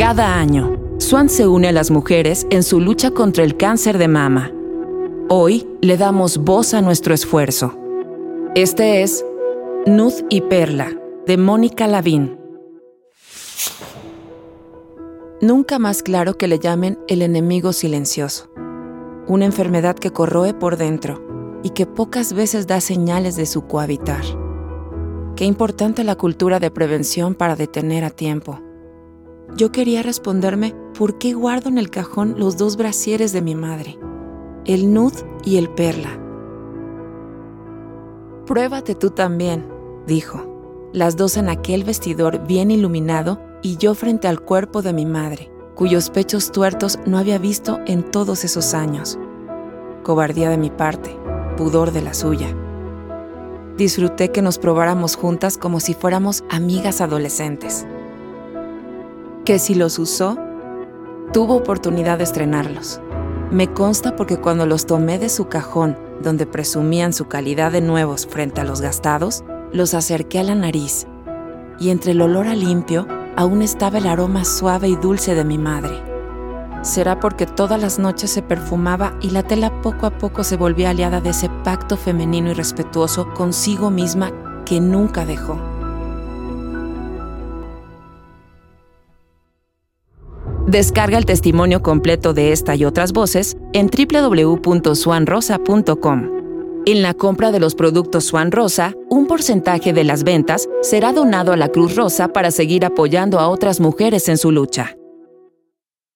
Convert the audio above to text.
Cada año, Swan se une a las mujeres en su lucha contra el cáncer de mama. Hoy le damos voz a nuestro esfuerzo. Este es Nud y Perla, de Mónica Lavín. Nunca más claro que le llamen el enemigo silencioso. Una enfermedad que corroe por dentro y que pocas veces da señales de su cohabitar. Qué importante la cultura de prevención para detener a tiempo. Yo quería responderme por qué guardo en el cajón los dos brasieres de mi madre, el nud y el perla. Pruébate tú también, dijo, las dos en aquel vestidor bien iluminado y yo frente al cuerpo de mi madre, cuyos pechos tuertos no había visto en todos esos años. Cobardía de mi parte, pudor de la suya. Disfruté que nos probáramos juntas como si fuéramos amigas adolescentes que si los usó, tuvo oportunidad de estrenarlos. Me consta porque cuando los tomé de su cajón, donde presumían su calidad de nuevos frente a los gastados, los acerqué a la nariz y entre el olor a limpio aún estaba el aroma suave y dulce de mi madre. Será porque todas las noches se perfumaba y la tela poco a poco se volvía aliada de ese pacto femenino y respetuoso consigo misma que nunca dejó. Descarga el testimonio completo de esta y otras voces en www.swanrosa.com. En la compra de los productos Swan Rosa, un porcentaje de las ventas será donado a la Cruz Rosa para seguir apoyando a otras mujeres en su lucha.